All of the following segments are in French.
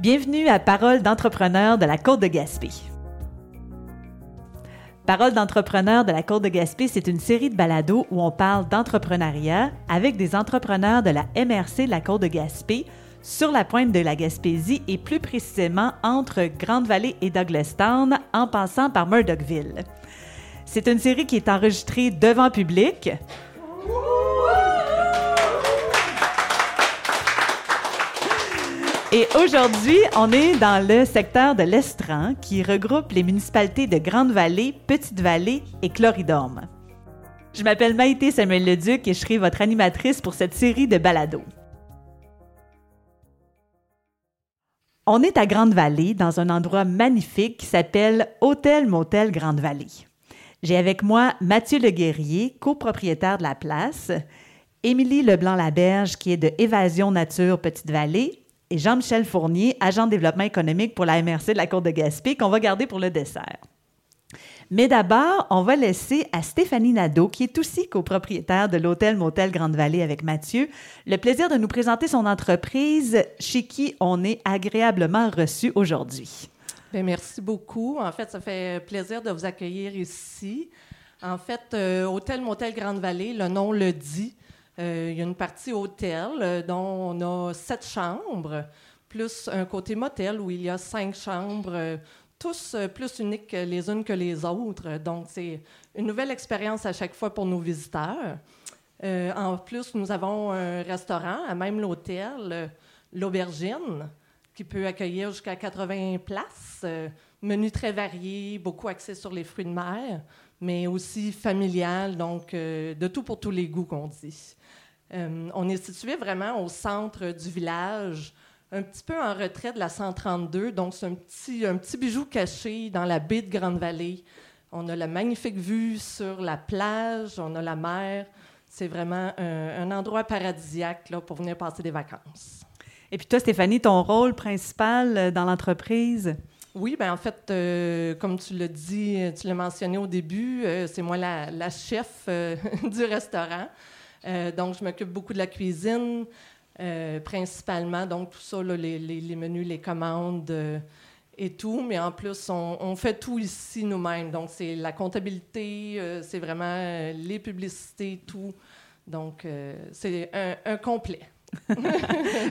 Bienvenue à Parole d'entrepreneur de la Côte de Gaspé. Parole d'entrepreneur de la Côte de Gaspé, c'est une série de balados où on parle d'entrepreneuriat avec des entrepreneurs de la MRC de la Côte de Gaspé sur la pointe de la Gaspésie et plus précisément entre Grande-Vallée et Douglastown en passant par Murdochville. C'est une série qui est enregistrée devant public. Et aujourd'hui, on est dans le secteur de l'Estran qui regroupe les municipalités de Grande-Vallée, Petite-Vallée et Cloridorme. Je m'appelle Maïté Samuel Leduc et je serai votre animatrice pour cette série de balados. On est à Grande-Vallée, dans un endroit magnifique qui s'appelle Hôtel Motel Grande-Vallée. J'ai avec moi Mathieu Leguerrier, copropriétaire de la place, Émilie Leblanc-Laberge, qui est de Évasion Nature Petite-Vallée, et Jean-Michel Fournier, agent de développement économique pour la MRC de la Côte de Gaspé, qu'on va garder pour le dessert. Mais d'abord, on va laisser à Stéphanie Nadeau, qui est aussi copropriétaire de l'hôtel Motel Grande-Vallée avec Mathieu, le plaisir de nous présenter son entreprise chez qui on est agréablement reçu aujourd'hui. Bien, merci beaucoup. En fait, ça fait plaisir de vous accueillir ici. En fait, euh, Hôtel Motel Grande-Vallée, le nom le dit, il y a une partie hôtel euh, dont on a sept chambres, plus un côté motel où il y a cinq chambres, euh, tous plus uniques les unes que les autres. Donc, c'est une nouvelle expérience à chaque fois pour nos visiteurs. en plus, nous avons un restaurant à même l'hôtel, l'Aubergine, qui peut accueillir jusqu'à 80 places. menu très varié, beaucoup axé sur les fruits de mer, mais aussi familial, donc de tout pour tous les goûts qu'on dit. Euh, on est situé vraiment au centre du village, un petit peu en retrait de la 132. Donc, c'est un petit, un petit bijou caché dans la baie de Grande-Vallée. On a la magnifique vue sur la plage, on a la mer. C'est vraiment un, endroit paradisiaque là, pour venir passer des vacances. Et puis toi, Stéphanie, ton rôle principal euh, dans l'entreprise? Oui, ben en fait, euh, comme tu l'as dit, tu l'as mentionné au début, c'est moi la, la chef du restaurant. Euh, donc, je m'occupe beaucoup de la cuisine, euh, principalement. Donc, tout ça, les, menus, les commandes euh, et tout. Mais en plus, on, fait tout ici nous-mêmes. Donc, c'est la comptabilité, c'est vraiment les publicités, tout. Donc, c'est un, complet.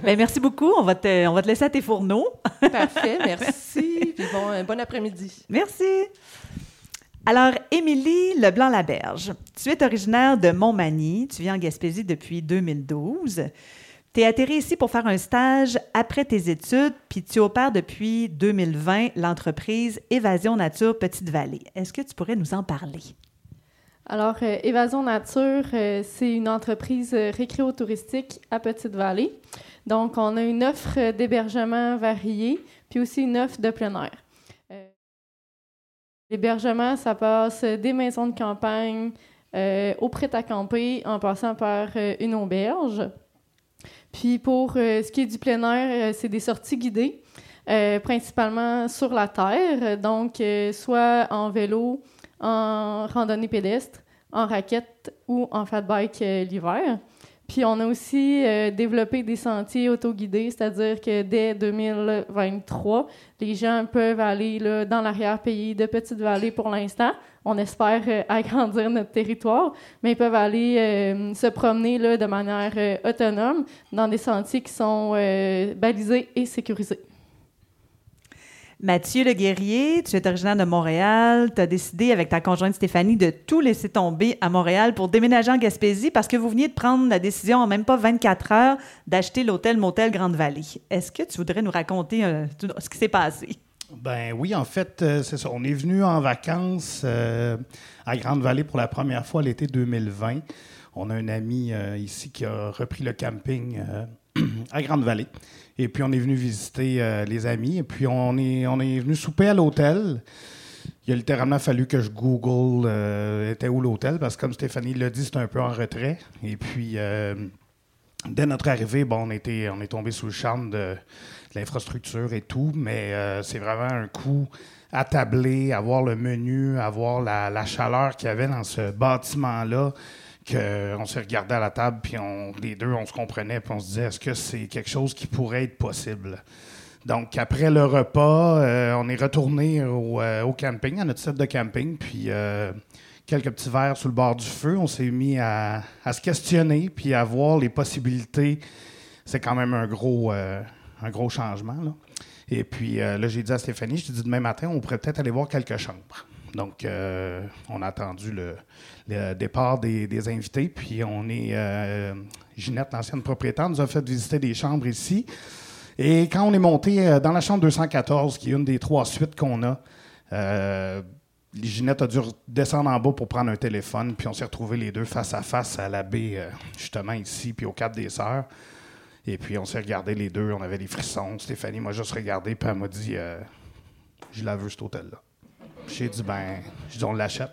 Bien, merci beaucoup. On va, te, on va te laisser à tes fourneaux. Parfait, merci. Puis bon, bon après-midi. Merci. Alors, Émilie Leblanc-Laberge, tu es originaire de Montmagny, tu vis en Gaspésie depuis 2012. Tu es atterri ici pour faire un stage après tes études, puis tu opères depuis 2020 l'entreprise Évasion Nature Petite-Vallée. Est-ce que tu pourrais nous en parler? Alors, euh, Évasion Nature, euh, c'est une entreprise euh, récréo-touristique à Petite-Vallée. Donc, on a une offre d'hébergement variée, puis aussi une offre de plein air. L'hébergement, ça passe des maisons de campagne euh, au prêt-à-camper en passant par euh, une auberge. Puis pour euh, ce qui est du plein air, c'est des sorties guidées, principalement sur la terre, donc soit en vélo, en randonnée pédestre, en raquette ou en fat bike l'hiver. Puis on a aussi euh, développé des sentiers autoguidés, c'est-à-dire que dès 2023, les gens peuvent aller là, dans l'arrière-pays de Petite-Vallée pour l'instant. On espère euh, agrandir notre territoire, mais ils peuvent aller euh, se promener là, de manière autonome dans des sentiers qui sont balisés et sécurisés. Mathieu Le Guerrier, tu es originaire de Montréal. Tu as décidé avec ta conjointe Stéphanie de tout laisser tomber à Montréal pour déménager en Gaspésie parce que vous veniez de prendre la décision en même pas 24 heures d'acheter l'hôtel Motel Grande-Vallée. Est-ce que tu voudrais nous raconter euh, ce qui s'est passé? Ben oui, en fait, euh, c'est ça. On est venu en vacances euh, à Grande-Vallée pour la première fois l'été 2020. On a un ami ici qui a repris le camping à Grande-Vallée. Et puis, on est venu visiter euh, les amis. Et puis, on est, on est venu souper à l'hôtel. Il a littéralement fallu que je Google euh, était où l'hôtel, parce que comme Stéphanie l'a dit, c'est un peu en retrait. Et puis, euh, dès notre arrivée, bon, on, était, on est tombé sous le charme de, l'infrastructure et tout, mais c'est vraiment un coup attablé, avoir le menu, avoir la chaleur qu'il y avait dans ce bâtiment-là on s'est regardé à la table, puis on, les deux, on se comprenait, puis on se disait, est-ce que c'est quelque chose qui pourrait être possible? Donc, après le repas, euh, on est retourné au, euh, au camping, à notre site de camping, puis euh, quelques petits verres sur le bord du feu. On s'est mis à, se questionner, puis à voir les possibilités. C'est quand même un gros, euh, changement. Et puis euh, là, j'ai dit à Stéphanie, je dit demain matin, on pourrait peut-être aller voir quelques chambres. Donc, euh, on a attendu le, départ des, invités, puis on est... euh, Ginette, l'ancienne propriétaire, nous a fait visiter des chambres ici. Et quand on est monté euh, dans la chambre 214, qui est une des trois suites qu'on a, Ginette a dû descendre en bas pour prendre un téléphone, puis on s'est retrouvés les deux face à face à la justement ici, puis au Cap des Sœurs. Et puis on s'est regardés les deux, on avait des frissons. Stéphanie m'a juste regardé, puis elle m'a dit Je la veux, cet hôtel-là. J'ai dit Ben, dit, on l'achète.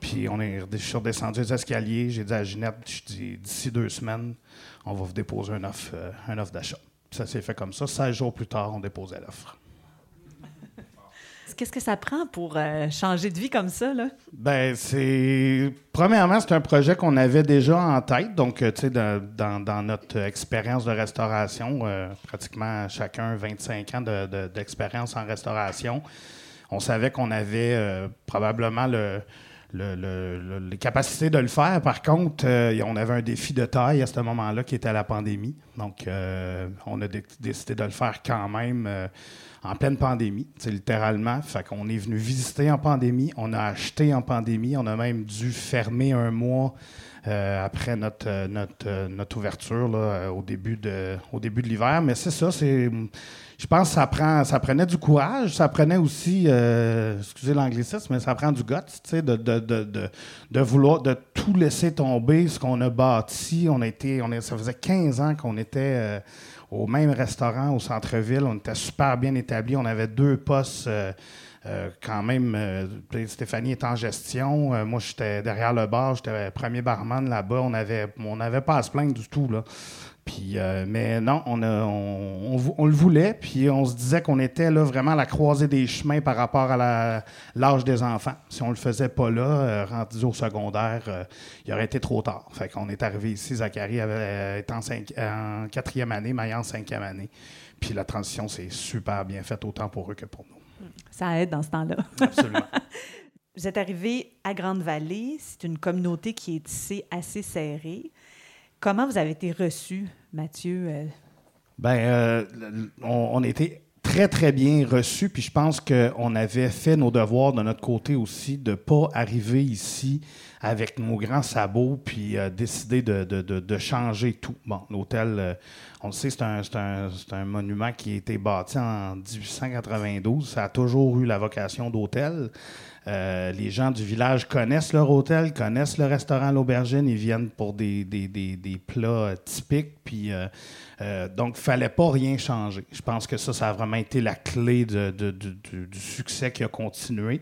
Puis on est, je suis redescendu les escaliers. J'ai dit à Ginette, je dis, d'ici deux semaines, on va vous déposer un offre, euh, offre d'achat. Puis Ça s'est fait comme ça. 16 jours plus tard, on déposait l'offre. Qu'est-ce que ça prend pour euh, changer de vie comme ça, là? Ben, c'est. Premièrement, c'est un projet qu'on avait déjà en tête. Donc, euh, tu sais, dans, notre expérience de restauration, euh, pratiquement chacun 25 ans de- de- d'expérience en restauration, on savait qu'on avait euh, probablement le- le- le- le- les capacités de le faire. Par contre, euh, on avait un défi de taille à ce moment-là qui était la pandémie. Donc, euh, on a dé- décidé de le faire quand même en pleine pandémie, littéralement. Fait qu'on est venu visiter en pandémie, on a acheté en pandémie, on a même dû fermer un mois après notre, ouverture au début de, au début de l'hiver. Mais c'est ça, c'est. Je pense que ça, prend, prenait du courage, ça prenait aussi, euh, excusez l'anglicisme, mais ça prend du guts, tu sais, de, vouloir, de tout laisser tomber, ce qu'on a bâti. On été, on ça faisait 15 ans qu'on était euh, au même restaurant au centre-ville. On était super bien établi. On avait deux postes euh, quand même. euh, Stéphanie est en gestion. Euh, moi, j'étais derrière le bar. J'étais premier barman là-bas. On n'avait pas à se plaindre du tout. Là. Puis, euh, mais non, on, a- on, on vou- on le voulait, puis on se disait qu'on était là vraiment à la croisée des chemins par rapport à l'âge des enfants. Si on le faisait pas là, euh, rendu au secondaire, euh, il aurait été trop tard. Fait qu'on est arrivé ici, Zachary avait, était en, cinq- en quatrième année, Maya en cinquième année. Puis la transition s'est super bien faite, autant pour eux que pour nous. Ça aide dans ce temps-là. Absolument. Vous êtes arrivé à Grande-Vallée. C'est une communauté qui est tissée assez serrée. Comment vous avez été reçu, Mathieu? euh, Ben, euh, on, on était très, très bien reçus, puis je pense qu'on avait fait nos devoirs de notre côté aussi, de ne pas arriver ici avec nos grands sabots, puis euh, décider de, de- de- changer tout. Bon, l'hôtel, euh, on le sait, c'est un, un- un monument qui a été bâti en 1892. Ça a toujours eu la vocation d'hôtel. Euh, les gens du village connaissent leur hôtel, connaissent le restaurant L'Aubergine, ils viennent pour des, des- des- des plats euh, typiques. Puis, donc, il ne fallait pas rien changer. Je pense que ça, ça a vraiment été la clé du, succès qui a continué.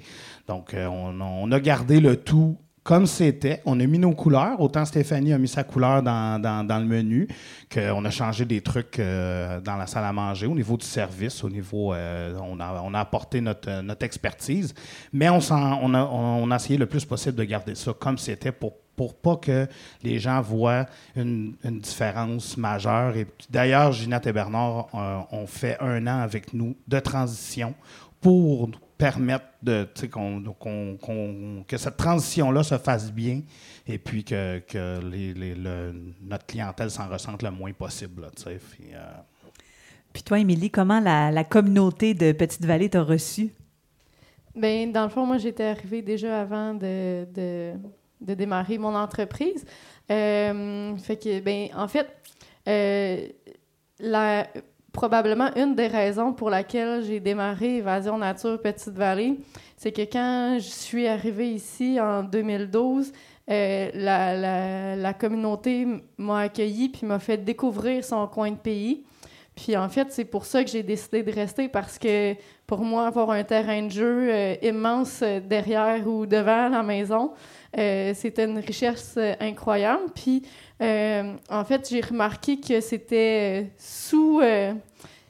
Donc, on, on a gardé le tout comme c'était. On a mis nos couleurs. Autant Stéphanie a mis sa couleur dans, dans- dans le menu, qu'on a changé des trucs euh, dans la salle à manger, au niveau du service, au niveau. euh, on, a, on a apporté notre, euh, notre expertise. Mais on, on, a, on a essayé le plus possible de garder ça comme c'était pour pour pas que les gens voient une, une différence majeure. Et d'ailleurs, Ginette et Bernard euh, ont fait un an avec nous de transition pour permettre de, tu sais, qu'on- qu'on- qu'on- que cette transition-là se fasse bien et puis que, que les- les- le- notre clientèle s'en ressente le moins possible. là. Puis, euh, Puis toi, Émilie, comment la, la communauté de Petite-Vallée t'a reçu? Ben, dans le fond, moi, j'étais arrivée déjà avant de, de, de démarrer mon entreprise. Euh, fait que, ben, en fait, euh, la, probablement une des raisons pour laquelle j'ai démarré Évasion Nature Petite Vallée, c'est que quand je suis arrivée ici en 2012, euh, la, la, communauté m'a accueillie puis m'a fait découvrir son coin de pays. Puis en fait, c'est pour ça que j'ai décidé de rester parce que pour moi, avoir un terrain de jeu euh, immense euh, derrière ou devant la maison, euh, c'était une richesse euh, incroyable. Puis euh, en fait, j'ai remarqué que c'était sous,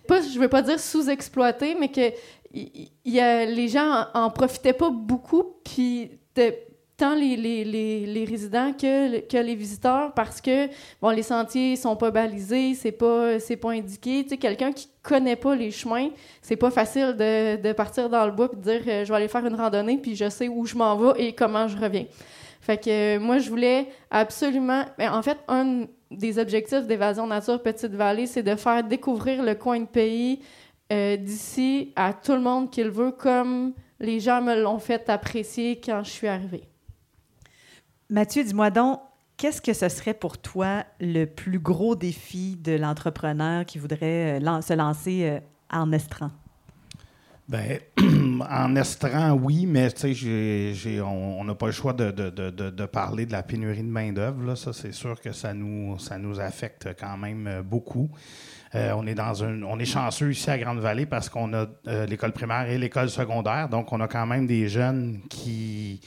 pas, je veux pas dire sous-exploité, mais que y- y a, les gens en, en profitaient pas beaucoup. Puis tant les, les, les, les, résidents que, que les visiteurs parce que bon les sentiers sont pas balisés, c'est pas c'est pas indiqué. Tu sais, quelqu'un qui connaît pas les chemins, c'est pas facile de, partir dans le bois et dire euh, je vais aller faire une randonnée puis je sais où je m'en vais et comment je reviens. Fait que euh, moi je voulais absolument ben, en fait un des objectifs d'évasion nature Petite Vallée, c'est de faire découvrir le coin de pays euh, d'ici à tout le monde qui le veut comme les gens me l'ont fait apprécier quand je suis arrivée. Mathieu, dis-moi donc, qu'est-ce que ce serait pour toi le plus gros défi de l'entrepreneur qui voudrait euh, se lancer euh, en estran? Bien, en estran, oui, mais tu sais, on n'a pas le choix de, de, de, de, parler de la pénurie de main-d'œuvre. Ça, c'est sûr que ça nous, ça nous affecte quand même euh, beaucoup. on, est dans un, on est chanceux ici à Grande-Vallée parce qu'on a l'école primaire et l'école secondaire. Donc, on a quand même des jeunes qui,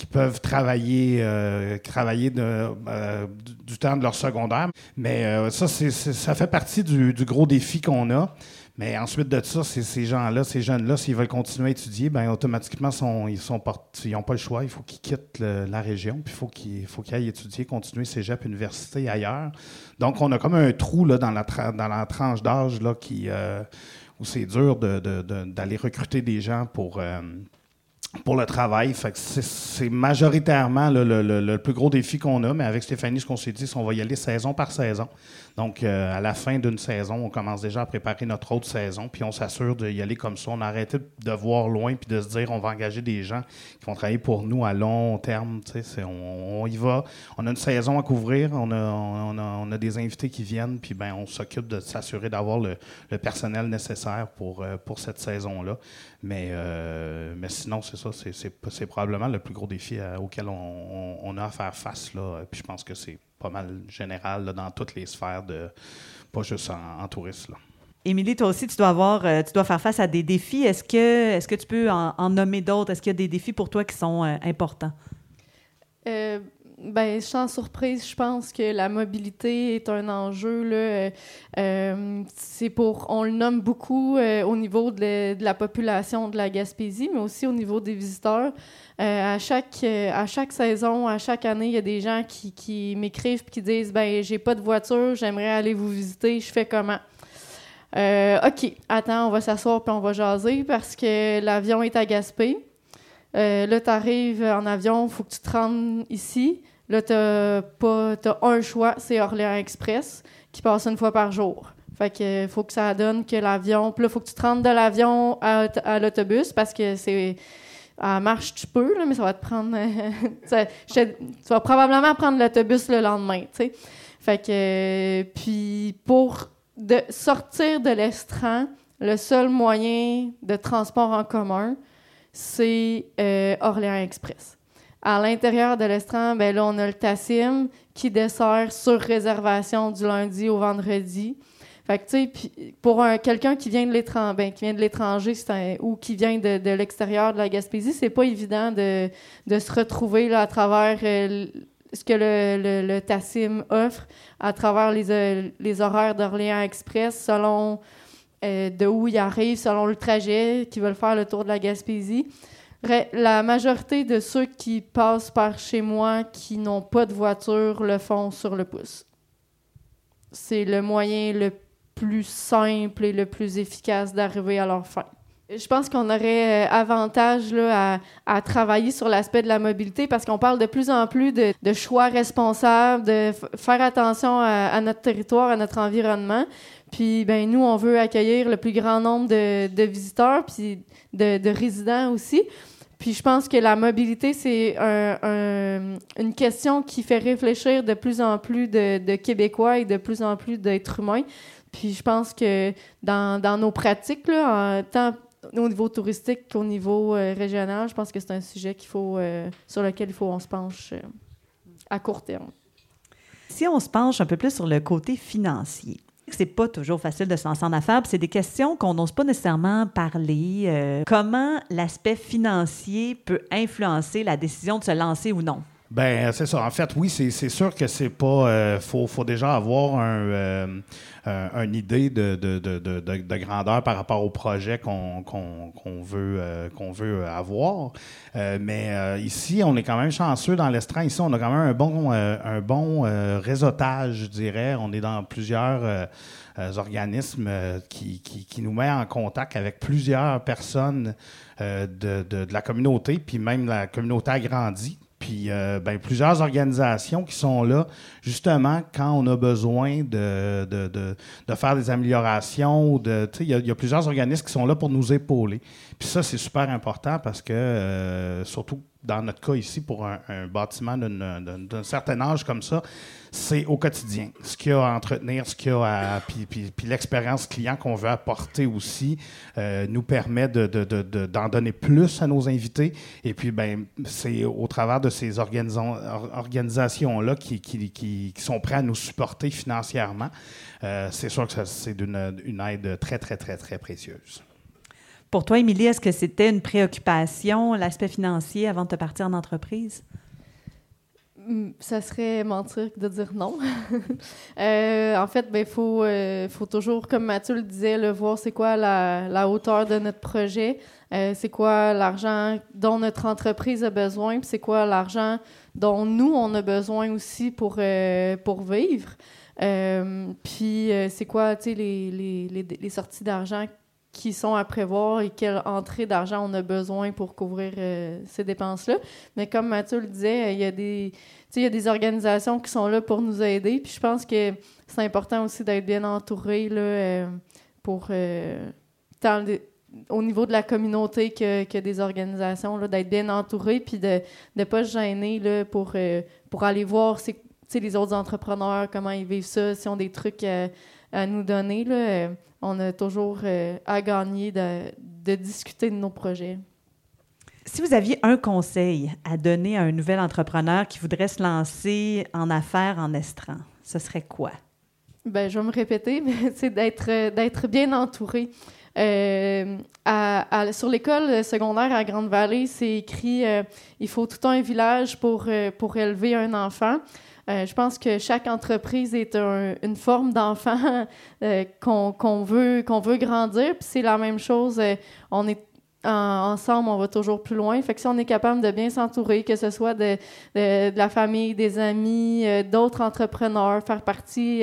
qui peuvent travailler, euh, travailler euh, du temps de leur secondaire. Mais euh, ça, ça fait partie du, gros défi qu'on a. Mais ensuite de ça, ces gens-là, ces jeunes-là, s'ils veulent continuer à étudier, ben automatiquement, sont, ils n'ont pas le choix. Il faut qu'ils quittent la région, puis il faut qu'ils faut qu'ils aillent étudier, continuer cégep, université ailleurs. Donc, on a comme un trou là, dans, la dans la tranche d'âge où c'est dur d'aller recruter des gens pour pour le travail. c'est majoritairement le, plus gros défi qu'on a, mais avec Stéphanie, ce qu'on s'est dit, c'est qu'on va y aller saison par saison. Donc, euh, à la fin d'une saison, on commence déjà à préparer notre autre saison, puis on s'assure d'y aller comme ça. On a arrêté de voir loin, puis de se dire, on va engager des gens qui vont travailler pour nous à long terme. On, on, y va. On a une saison à couvrir, on a, on des invités qui viennent, puis ben, on s'occupe de s'assurer d'avoir le, personnel nécessaire pour, euh, pour cette saison-là. Mais, euh, mais sinon, c'est ça, c'est probablement le plus gros défi auquel on, a à faire face. Là. Puis je pense que c'est pas mal général dans toutes les sphères, de, pas juste en, tourisme. Émilie, toi aussi, tu dois avoir, euh, tu dois faire face à des défis. Est-ce que, est-ce que tu peux en, nommer d'autres? Est-ce qu'il y a des défis pour toi qui sont euh, importants? Euh, ben, sans surprise, je pense que la mobilité est un enjeu. Là, euh, c'est pour, on le nomme beaucoup au niveau de, la population de la Gaspésie, mais aussi au niveau des visiteurs. Euh, à, chaque, euh, à chaque saison, à chaque année, il y a des gens qui, qui m'écrivent et qui disent ben j'ai pas de voiture, j'aimerais aller vous visiter, je fais comment? Euh, OK, attends, on va s'asseoir puis on va jaser parce que l'avion est à Gaspé. là, tu arrives en avion, il faut que tu te rendes ici. Là, tu as, un choix, c'est Orléans Express qui passe une fois par jour. Fait que faut que ça donne que l'avion. Puis là, faut que tu te rendes de l'avion à, l'autobus parce que c'est à marche, tu peux, mais ça va te prendre. tu vas probablement prendre l'autobus le lendemain, tu sais. Fait que. puis, pour de sortir de l'estran, le seul moyen de transport en commun, c'est euh, Orléans Express. À l'intérieur de l'estran, ben là, on a le Tassim qui dessert sur réservation du lundi au vendredi. Fait tu sais, pour quelqu'un qui vient de l'étranger, ben, qui vient de l'étranger ou qui vient de, l'extérieur de la Gaspésie, c'est pas évident de, se retrouver là, à travers euh, ce que le, le, Tassim offre, à travers les, euh, les horaires d'Orléans Express, selon euh, de où il arrive, selon le trajet qu'ils veulent faire le tour de la Gaspésie. La majorité de ceux qui passent par chez moi qui n'ont pas de voiture le font sur le pouce. C'est le moyen le plus simple et le plus efficace d'arriver à leur fin. Je pense qu'on aurait euh, avantage à, travailler sur l'aspect de la mobilité parce qu'on parle de plus en plus de, choix responsables, de faire attention à, notre territoire, à notre environnement. Puis, ben nous, on veut accueillir le plus grand nombre de, visiteurs, puis de, résidents aussi. Puis, je pense que la mobilité, c'est une question qui fait réfléchir de plus en plus de, Québécois et de plus en plus d'êtres humains. Puis je pense que dans, nos pratiques, là, tant au niveau touristique qu'au niveau euh, régional, je pense que c'est un sujet qu'il faut, euh, sur lequel il faut qu'on se penche euh, à court terme. Si on se penche un peu plus sur le côté financier, c'est pas toujours facile de se lancer en affaires. C'est des questions qu'on n'ose pas nécessairement parler. comment l'aspect financier peut influencer la décision de se lancer ou non? Ben c'est ça. En fait, oui, c'est sûr que c'est pas. Euh, faut, faut déjà avoir un, euh, euh, une idée de, de, de, de, grandeur par rapport au projet qu'on veut qu'on veut avoir. mais ici, on est quand même chanceux dans l'estran. Ici, on a quand même un bon un bon réseautage, je dirais. On est dans plusieurs organismes qui, qui, qui, nous met en contact avec plusieurs personnes de, de la communauté, puis même la communauté agrandie. Puis euh, ben, plusieurs organisations qui sont là justement quand on a besoin de, de, de, faire des améliorations. Il y, y, a plusieurs organismes qui sont là pour nous épauler. Puis ça, c'est super important parce que, euh, surtout dans notre cas ici, pour un, bâtiment d'un certain âge comme ça, c'est au quotidien. Ce qu'il y a à entretenir, ce qu'il y a à. Puis, l'expérience client qu'on veut apporter aussi euh, nous permet d'en de, donner plus à nos invités. Et puis, ben, c'est au travers de ces organisations-là qui, sont prêts à nous supporter financièrement. Euh, c'est sûr que c'est une aide très, très, très, très précieuse. Pour toi, Émilie, est-ce que c'était une préoccupation, l'aspect financier, avant de te partir en entreprise? Mm, ça serait mentir de dire non. Euh, en fait, il ben, faut, euh, faut toujours, comme Mathieu le disait, le voir c'est quoi la, la, hauteur de notre projet, euh, c'est quoi l'argent dont notre entreprise a besoin, puis c'est quoi l'argent dont nous, on a besoin aussi pour, pour vivre. puis c'est quoi les, les, les, les sorties d'argent qui sont à prévoir et quelle entrée d'argent on a besoin pour couvrir euh, ces dépenses-là. Mais comme Mathieu le disait, il y, a des, il y a des organisations qui sont là pour nous aider. Puis je pense que c'est important aussi d'être bien entouré là, euh, pour euh, tant au niveau de la communauté que, que des organisations, d'être bien entouré puis de ne pas se gêner là, pour, pour aller voir les autres entrepreneurs, comment ils vivent ça, s'ils ont des trucs à nous donner. Là, on a toujours euh, à gagner de, discuter de nos projets. Si vous aviez un conseil à donner à un nouvel entrepreneur qui voudrait se lancer en affaires en estran, ce serait quoi? Ben, je vais me répéter, mais c'est d'être, euh, d'être bien entouré. Euh, sur l'école secondaire à Grande-Vallée, c'est écrit il faut tout un village pour, pour élever un enfant. Euh, je pense que chaque entreprise est une forme d'enfant euh, qu'on veut, qu'on veut grandir. Puis c'est la même chose. Euh, on est ensemble, on va toujours plus loin. Fait que si on est capable de bien s'entourer, que ce soit de, la famille, des amis, d'autres entrepreneurs, faire partie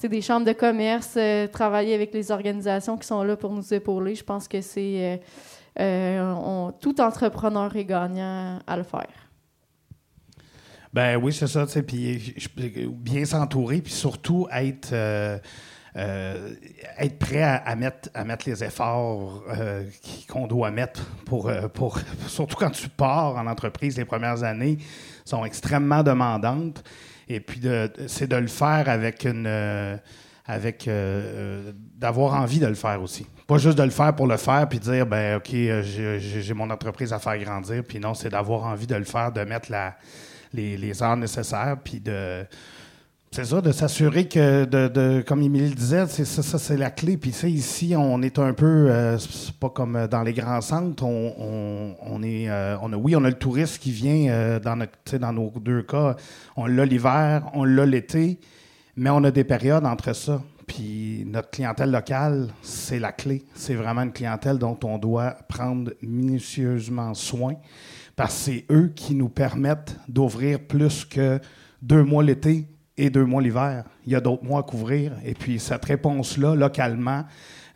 des chambres de commerce, travailler avec les organisations qui sont là pour nous épauler, je pense que c'est tout entrepreneur est gagnant à le faire. Ben oui, c'est ça. Puis bien s'entourer, puis surtout être. Euh, euh, être prêt à, mettre, à mettre les efforts euh, qu'on doit mettre pour, pour. Surtout quand tu pars en entreprise, les premières années sont extrêmement demandantes. Et puis, c'est de le faire avec une. avec. d'avoir envie de le faire aussi. Pas juste de le faire pour le faire puis dire, ben OK, j'ai mon entreprise à faire grandir. Puis non, c'est d'avoir envie de le faire, de mettre la les, heures nécessaires, puis de. C'est ça, de s'assurer que, de, de, comme Émilie disait, c'est ça, c'est la clé. Puis, ici, on est un peu, euh, c'est pas comme dans les grands centres. On, on, est, euh, on a, oui, on a le touriste qui vient euh, dans dans nos deux cas. On l'a l'hiver, on l'a l'été, mais on a des périodes entre ça. Puis notre clientèle locale, c'est la clé. C'est vraiment une clientèle dont on doit prendre minutieusement soin parce que c'est eux qui nous permettent d'ouvrir plus que deux mois l'été et deux mois l'hiver. Il y a d'autres mois à couvrir. Et puis cette réponse-là, localement,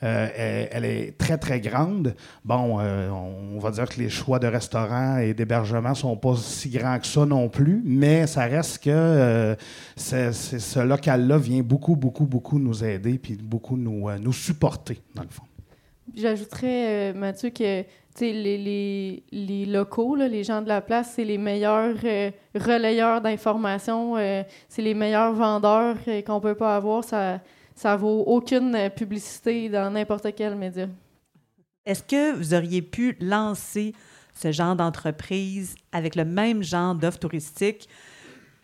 euh, elle, est très, très grande. Bon, euh, on va dire que les choix de restaurants et d'hébergement sont pas si grands que ça non plus, mais ça reste que euh, ce local-là vient beaucoup, beaucoup, beaucoup nous aider puis beaucoup nous, nous supporter, dans le fond. J'ajouterais, Mathieu, que les, les, les, locaux, les gens de la place, c'est les meilleurs euh, relayeurs d'informations, euh, c'est les meilleurs vendeurs euh, qu'on peut pas avoir. Ça, ça vaut aucune publicité dans n'importe quel média. Est-ce que vous auriez pu lancer ce genre d'entreprise avec le même genre d'offre touristique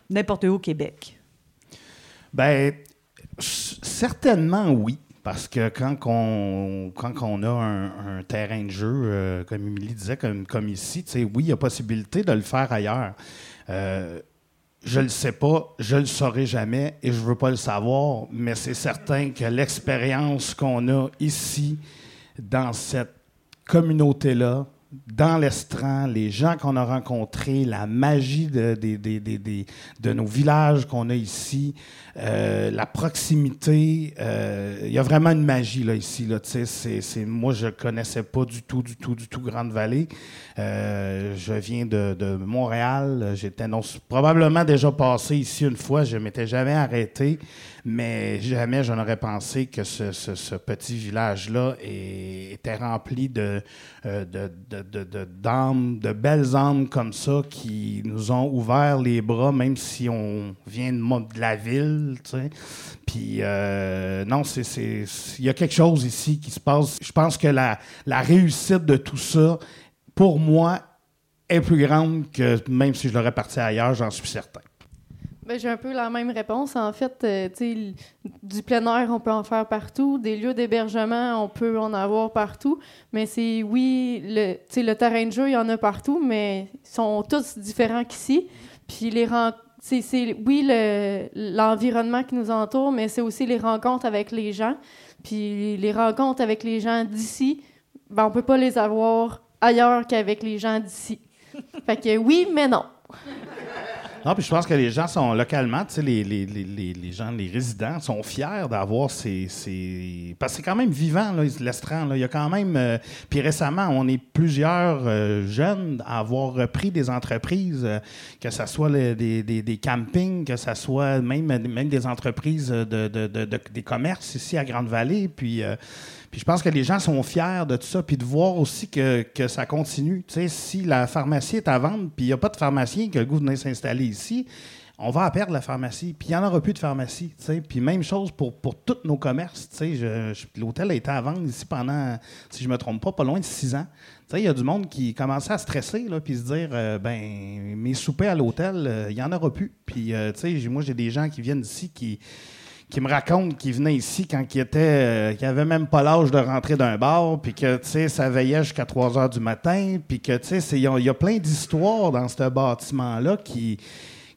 n'importe où au Québec? Bien, certainement oui. Parce que quand on, quand a un, terrain de jeu, euh, comme Émilie disait, comme, comme ici, oui, il y a possibilité de le faire ailleurs. Euh, Je le sais pas, je le saurai jamais et je veux pas le savoir, mais c'est certain que l'expérience qu'on a ici, dans cette communauté-là, dans l'estran, les gens qu'on a rencontrés, la magie de, nos villages qu'on a ici, euh, la proximité, euh, il y a vraiment une magie là, ici. Là, moi, je connaissais pas du tout, du tout, du tout Grande-Vallée. Euh, je viens de, Montréal. J'étais probablement déjà passé ici une fois. Je m'étais jamais arrêté. Mais jamais je n'aurais pensé que ce, petit village-là était rempli de, euh, de, de, d'âmes, de, belles âmes comme ça qui nous ont ouvert les bras, même si on vient de, la ville. Puis, euh, non, il y a quelque chose ici qui se passe. Je pense que la, la réussite de tout ça, pour moi, est plus grande que même si je l'aurais parti ailleurs, j'en suis certain. Ben, j'ai un peu la même réponse. En fait, euh, du plein air, on peut en faire partout. Des lieux d'hébergement, on peut en avoir partout. Mais c'est, oui, le, le terrain de jeu, il y en a partout, mais ils sont tous différents qu'ici. Puis les c'est, oui, l'environnement qui nous entoure, mais c'est aussi les rencontres avec les gens. Puis les rencontres avec les gens d'ici, ben, on peut pas les avoir ailleurs qu'avec les gens d'ici. fait que oui, mais non. Non, puis je pense que les gens sont localement, tu sais, les, les, les, les, gens, les résidents sont fiers d'avoir ces, ces, Parce que c'est quand même vivant, l'estran. Il y a quand même. Euh, puis récemment, on est plusieurs euh, jeunes à avoir repris des entreprises, euh, que ce soit des, des, campings, que ce soit même, même des entreprises de, de, de, des commerces ici à Grande-Vallée. Puis je pense que les gens sont fiers de tout ça, puis de voir aussi que, que ça continue. Tu sais, si la pharmacie est à vendre, puis il n'y a pas de pharmacien qui a le goût de s'installer ici, on va perdre la pharmacie. Puis il n'y en aura plus de pharmacie. Tu sais. Puis même chose pour, pour tous nos commerces. L'hôtel a été à vendre ici pendant, si je ne me trompe pas, pas loin de six ans. Il y a du monde qui commençait à stresser, là, puis se dire, euh, ben, mes soupers à l'hôtel, euh, il n'y en aura plus. Puis, euh, moi, j'ai des gens qui viennent ici qui qui me raconte qu'il venait ici quand il était, euh, qu'il avait même pas l'âge de rentrer d'un bar, puis que, tu sais, ça veillait jusqu'à 3 heures du matin, puis que, tu sais, il y, a plein d'histoires dans ce bâtiment-là qui,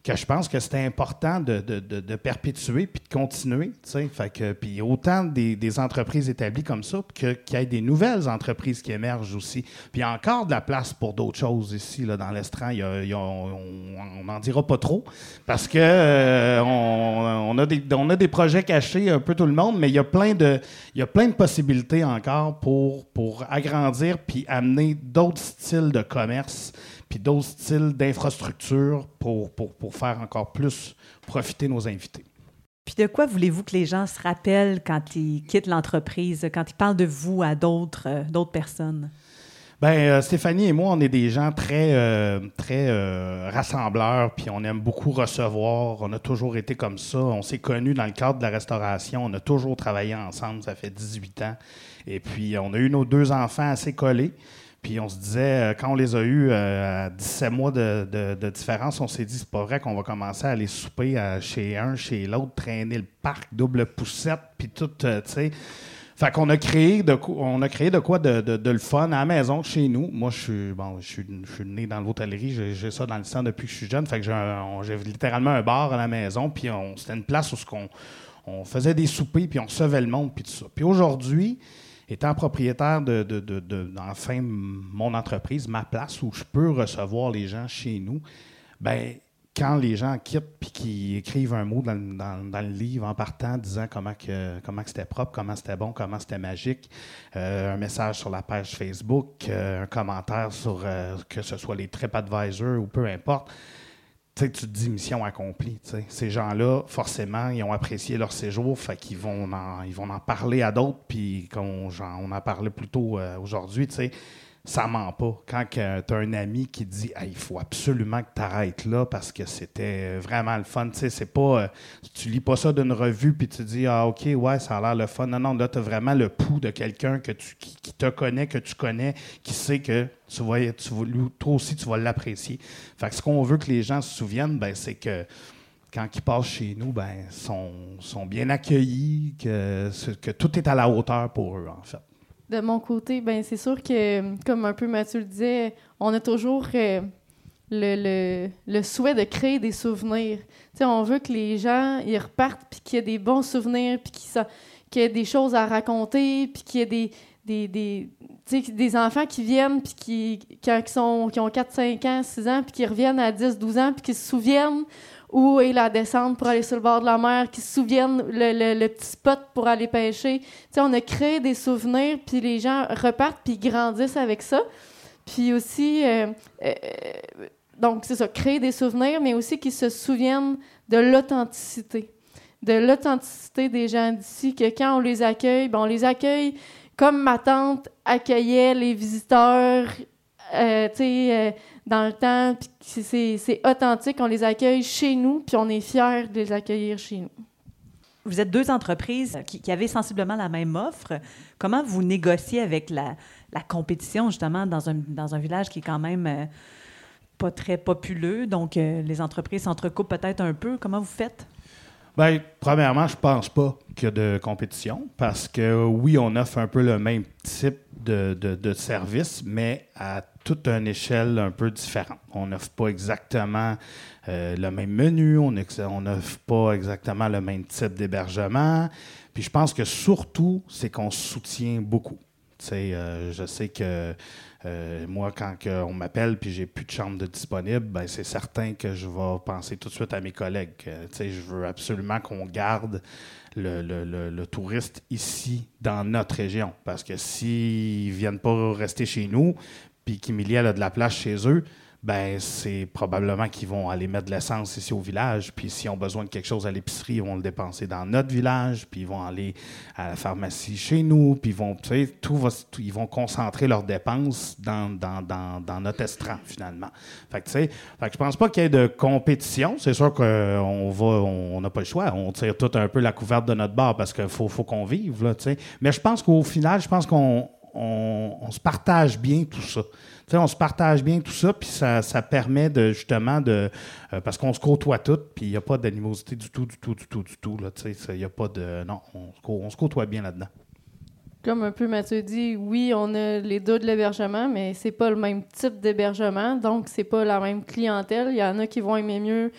que je pense que c'était important de, de, de, perpétuer puis de continuer. Fait que, puis autant des, des, entreprises établies comme ça qu'il y ait des nouvelles entreprises qui émergent aussi. Puis encore de la place pour d'autres choses ici, là, dans l'estran. on n'en dira pas trop parce que euh, on, a des, on a des projets cachés un peu tout le monde, mais il y a plein de, il y a plein de possibilités encore pour, pour agrandir puis amener d'autres styles de commerce puis d'autres styles d'infrastructure pour, pour, pour, faire encore plus profiter nos invités. Puis de quoi voulez-vous que les gens se rappellent quand ils quittent l'entreprise, quand ils parlent de vous à d'autres euh, personnes? Bien, euh, Stéphanie et moi, on est des gens très, euh, très rassembleurs, puis on aime beaucoup recevoir. On a toujours été comme ça. On s'est connus dans le cadre de la restauration. On a toujours travaillé ensemble. Ça fait 18 ans. Et puis, on a eu nos deux enfants assez collés. Puis on se disait, euh, quand on les a eus euh, à 17 mois de, différence, on s'est dit, c'est pas vrai qu'on va commencer à aller souper euh, chez un, chez l'autre, traîner le parc, double poussette, puis tout, tu sais. Fait qu'on a créé de on a de quoi de, le fun à la maison chez nous. Moi, je suis né dans l'hôtellerie, j'ai ça dans le sang depuis que je suis jeune. Fait que j'ai littéralement un bar à la maison, puis c'était une place où on, on faisait des soupers, puis on recevait le monde, puis tout ça. Puis aujourd'hui, étant propriétaire de, de, enfin, mon entreprise, ma place où je peux recevoir les gens chez nous, ben quand les gens quittent puis qu'ils écrivent un mot dans, le livre en partant disant comment que comment c'était propre, comment c'était bon, comment c'était magique, euh, un message sur la page Facebook, euh, un commentaire sur euh, que ce soit les TripAdvisor ou peu importe, tu te dis mission accomplie. Ces gens-là, forcément, ils ont apprécié leur séjour, fait qu'ils vont en, ils vont en parler à d'autres, puis comme on, en parlait plus tôt euh, aujourd'hui, tu sais, ça ment pas. Quand tu as un ami qui dit il faut absolument que tu arrêtes là parce que c'était vraiment le fun. Tu c'est pas. Euh, tu lis pas ça d'une revue puis tu dis Ah, OK, ouais, ça a l'air le fun. Non, non, là, tu as vraiment le pouls de quelqu'un que qui, te connaît, que tu connais, qui sait que tu vas, tu toi aussi, tu vas l'apprécier. Fait que ce qu'on veut que les gens se souviennent, ben, c'est que quand ils passent chez nous, ben, sont, sont bien accueillis, que, que tout est à la hauteur pour eux, en fait. De mon côté, ben c'est sûr que, comme un peu Mathieu le disait, on a toujours euh, le, le, souhait de créer des souvenirs. on veut que les gens ils repartent, puis qu'il y ait des bons souvenirs, puis qu'il y ait des choses à raconter, puis qu'il y ait des, des, des, des enfants qui viennent, puis qui, qui ont 4, 5 ans, 6 ans, puis qui reviennent à 10, 12 ans, puis qui se souviennent où est la descente pour aller sur le bord de la mer, qui se souviennent le, le, petit spot pour aller pêcher. sais, on a créé des souvenirs, puis les gens repartent, puis grandissent avec ça. Puis aussi, euh, euh, donc c'est ça, créer des souvenirs, mais aussi qu'ils se souviennent de l'authenticité. De l'authenticité des gens d'ici, que quand on les accueille, ben on les accueille comme ma tante accueillait les visiteurs, euh, tu sais, dans le temps, puis c'est authentique, on les accueille chez nous, puis on est fiers de les accueillir chez nous. Vous êtes deux entreprises qui, avaient sensiblement la même offre. Comment vous négociez avec la, la compétition, justement, dans un, dans un, village qui est quand même euh, pas très populeux, donc euh, les entreprises s'entrecoupent peut-être un peu. Comment vous faites? Bien, premièrement, je pense pas qu'il y a de compétition parce que oui, on offre un peu le même type de, de, service, mais à toute une échelle un peu différente. On n'offre pas exactement euh, le même menu, on n'offre pas exactement le même type d'hébergement. Puis je pense que surtout, c'est qu'on soutient beaucoup. Euh, je sais que euh, moi, quand on m'appelle puis j'ai plus de chambre de disponible, ben, c'est certain que je vais penser tout de suite à mes collègues. je veux absolument qu'on garde le, touriste ici, dans notre région. Parce que s'ils ne viennent pas rester chez nous, puis qu'Emilie a de la place chez eux, ben c'est probablement qu'ils vont aller mettre de l'essence ici au village. Puis s'ils ont besoin de quelque chose à l'épicerie, ils vont le dépenser dans notre village. Puis ils vont aller à la pharmacie chez nous. Puis ils vont, tu sais, tout va, ils vont concentrer leurs dépenses dans, dans, dans, dans notre estran, finalement. Fait que, tu sais, fait je pense pas qu'il y ait de compétition. C'est sûr qu'on va, on n'a pas le choix. On tire tout un peu la couverte de notre bar parce qu'il faut, faut qu'on vive, là, tu sais. Mais je pense qu'au final, je pense qu'on on, se partage bien tout ça on se partage bien tout ça, puis ça, permet de justement de. Euh, parce qu'on se côtoie toutes, puis il n'y a pas d'animosité du tout, du tout, du tout, du tout. Il n'y a pas de. Non, on, se côtoie bien là-dedans. Comme un peu Mathieu dit, oui, on a les deux de l'hébergement, mais c'est pas le même type d'hébergement, donc c'est pas la même clientèle. Il y en a qui vont aimer mieux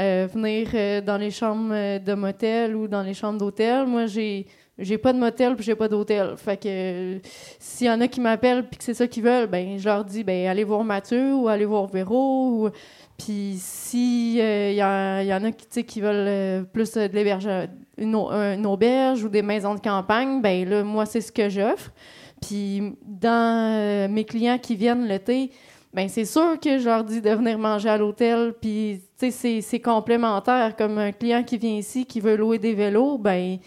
euh, venir euh, dans les chambres de motel ou dans les chambres d'hôtel. Moi, j'ai j'ai pas de motel puis j'ai pas d'hôtel. Fait que s'il y en a qui m'appellent puis que c'est ça qu'ils veulent, ben je leur dis ben allez voir Mathieu ou allez voir Véro puis si il euh, y, en a qui, qui veulent euh, plus de l'héberge une, auberge ou des maisons de campagne, ben là moi c'est ce que j'offre. Puis dans euh, mes clients qui viennent l'été, ben c'est sûr que je leur dis de venir manger à l'hôtel puis c'est complémentaire comme un client qui vient ici qui veut louer des vélos, ben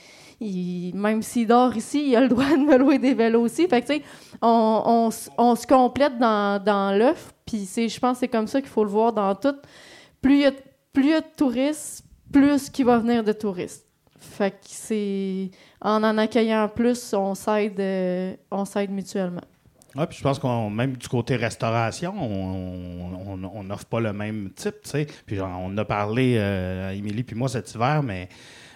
même s'il dort ici, il a le droit de me louer des vélos aussi. Fait que, on, se complète dans, dans. Puis, je pense que c'est comme ça qu'il faut le voir dans tout. Plus il y a, de touristes, plus qu'il va venir de touristes. Fait que c'est... En en accueillant plus, on s'aide, euh, mutuellement. Puis je pense qu'on même du côté restauration, on n'offre pas le même type. Puis on a parlé, euh, Émilie puis moi cet hiver, mais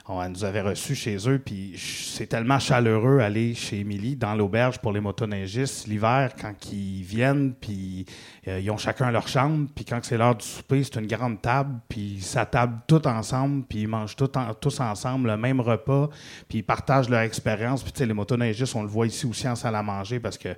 on nous avait reçus chez eux, puis c'est tellement chaleureux aller chez Émilie dans l'auberge pour les motoneigistes l'hiver quand ils viennent, puis euh, ils ont chacun leur chambre, puis quand c'est l'heure du souper, c'est une grande table, puis ils s'attablent tous ensemble, puis ils mangent tous ensemble le même repas, puis ils partagent leur expérience. Puis les motoneigistes, on le voit ici aussi en salle à manger parce que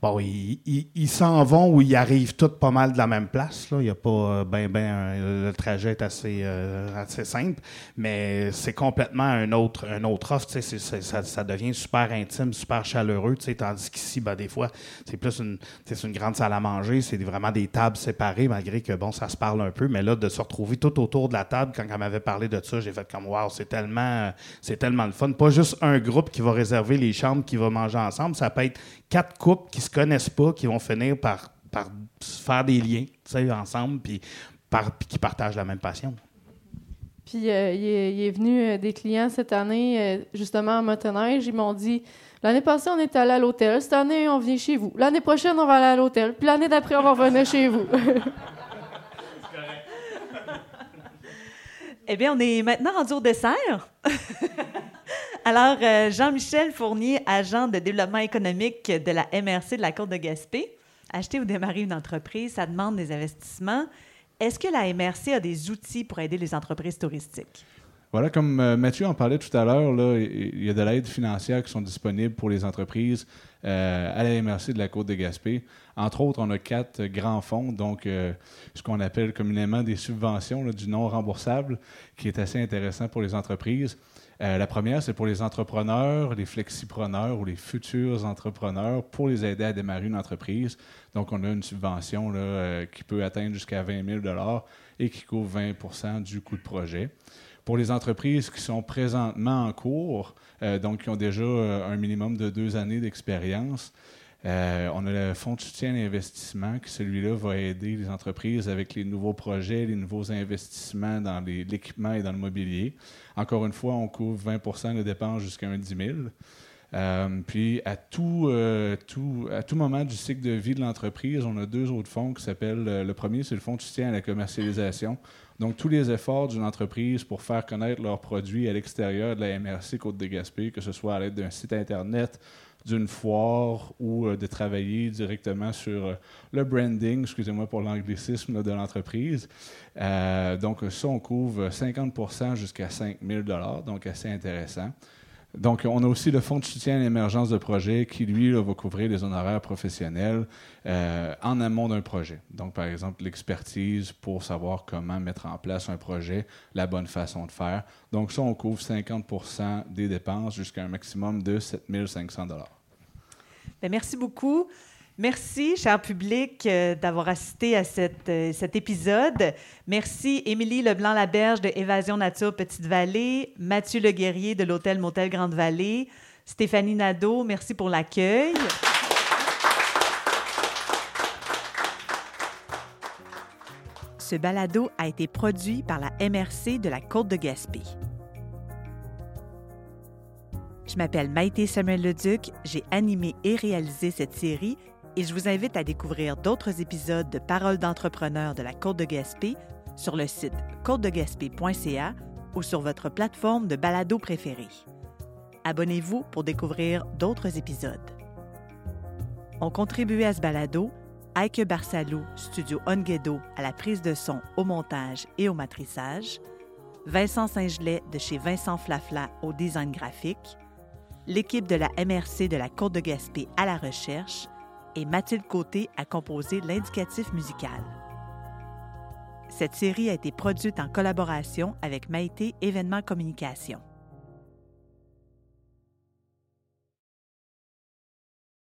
bon, ils s'en vont ou ils arrivent tous pas mal de la même place. Là. Il y a pas ben, ben, le trajet est assez, euh, assez simple, mais c'est complètement un autre, un autre offre. Ça, ça, devient super intime, super chaleureux. Tandis qu'ici, ben, des fois, c'est plus une, une grande salle à manger, c'est vraiment des tables séparées, malgré que bon, ça se parle un peu. Mais là, de se retrouver tout autour de la table, quand elle m'avait parlé de ça, j'ai fait comme Wow, c'est tellement, c'est tellement le fun. Pas juste un groupe qui va réserver les chambres qui va manger ensemble, ça peut être quatre couples qui se connaissent pas, qui vont finir par, par faire des liens ensemble, puis, par, qui partagent la même passion. Puis euh, il, est, venu euh, des clients cette année, euh, justement en motoneige. Ils m'ont dit L'année passée, on est allé à l'hôtel. Cette année, on vient chez vous. L'année prochaine, on va aller à l'hôtel. Puis l'année d'après, on va revenir chez vous. eh bien, on est maintenant rendu au dessert. Alors, euh, Jean-Michel Fournier, agent de développement économique de la MRC de la Côte de Gaspé. acheter ou démarrer une entreprise, ça demande des investissements. Est-ce que la MRC a des outils pour aider les entreprises touristiques? Voilà, comme euh, Mathieu en parlait tout à l'heure, il y a de l'aide financière qui sont disponibles pour les entreprises euh, à la MRC de la Côte de Gaspé. Entre autres, on a quatre grands fonds, donc ce qu'on appelle communément des subventions du non remboursable, qui est assez intéressant pour les entreprises. La première, c'est pour les entrepreneurs, les flexipreneurs ou les futurs entrepreneurs pour les aider à démarrer une entreprise. Donc, on a une subvention qui peut atteindre jusqu'à 20 000 et qui couvre 20% du coût de projet. Pour les entreprises qui sont présentement en cours, euh, donc qui ont déjà euh, un minimum de deux années d'expérience, euh, on a le fonds de soutien à l'investissement qui, celui-là, va aider les entreprises avec les nouveaux projets, les nouveaux investissements dans l'équipement et dans le mobilier. Encore une fois, on couvre 20% des dépenses jusqu'à un 10 000. puis, à tout, tout, à tout moment du cycle de vie de l'entreprise, on a deux autres fonds qui s'appellent, le premier, c'est le fonds de soutien à la commercialisation. Donc, tous les efforts d'une entreprise pour faire connaître leurs produits à l'extérieur de la MRC Côte de Gaspé, que ce soit à l'aide d'un site Internet, d'une foire ou euh, de travailler directement sur euh, le branding, excusez-moi pour l'anglicisme de l'entreprise. Euh, donc, ça, on couvre 50% jusqu'à 5 000 donc assez intéressant. Donc, on a aussi le Fonds de soutien à l'émergence de projet qui, lui, va couvrir les honoraires professionnels euh, en amont d'un projet. Donc, par exemple, l'expertise pour savoir comment mettre en place un projet, la bonne façon de faire. Donc, ça, on couvre 50% des dépenses jusqu'à un maximum de 7 500 Bien, Merci beaucoup. Merci, cher public, euh, d'avoir assisté à euh, cet épisode. Merci, Émilie Leblanc-Laberge de Évasion Nature Petite-Vallée, Mathieu Leguerrier de l'Hôtel Motel Grande-Vallée, Stéphanie Nadeau, merci pour l'accueil. Ce balado a été produit par la MRC de la Côte de Gaspé. Je m'appelle Maïté Samuel-Leduc, j'ai animé et réalisé cette série et je vous invite à découvrir d'autres épisodes de Paroles d'entrepreneurs de la Côte de Gaspé sur le site côtedegaspé.ca ou sur votre plateforme de balado préférée. Abonnez-vous pour découvrir d'autres épisodes. On contribué à ce balado Aike Barsalou, Studio Onguedo à la prise de son, au montage et au matrissage, Vincent Saint-Gelais de chez Vincent Flafla au design graphique, l'équipe de la MRC de la Côte de Gaspé à la recherche et Mathilde Côté a composé l'indicatif musical. Cette série a été produite en collaboration avec Maïté Événements Communication.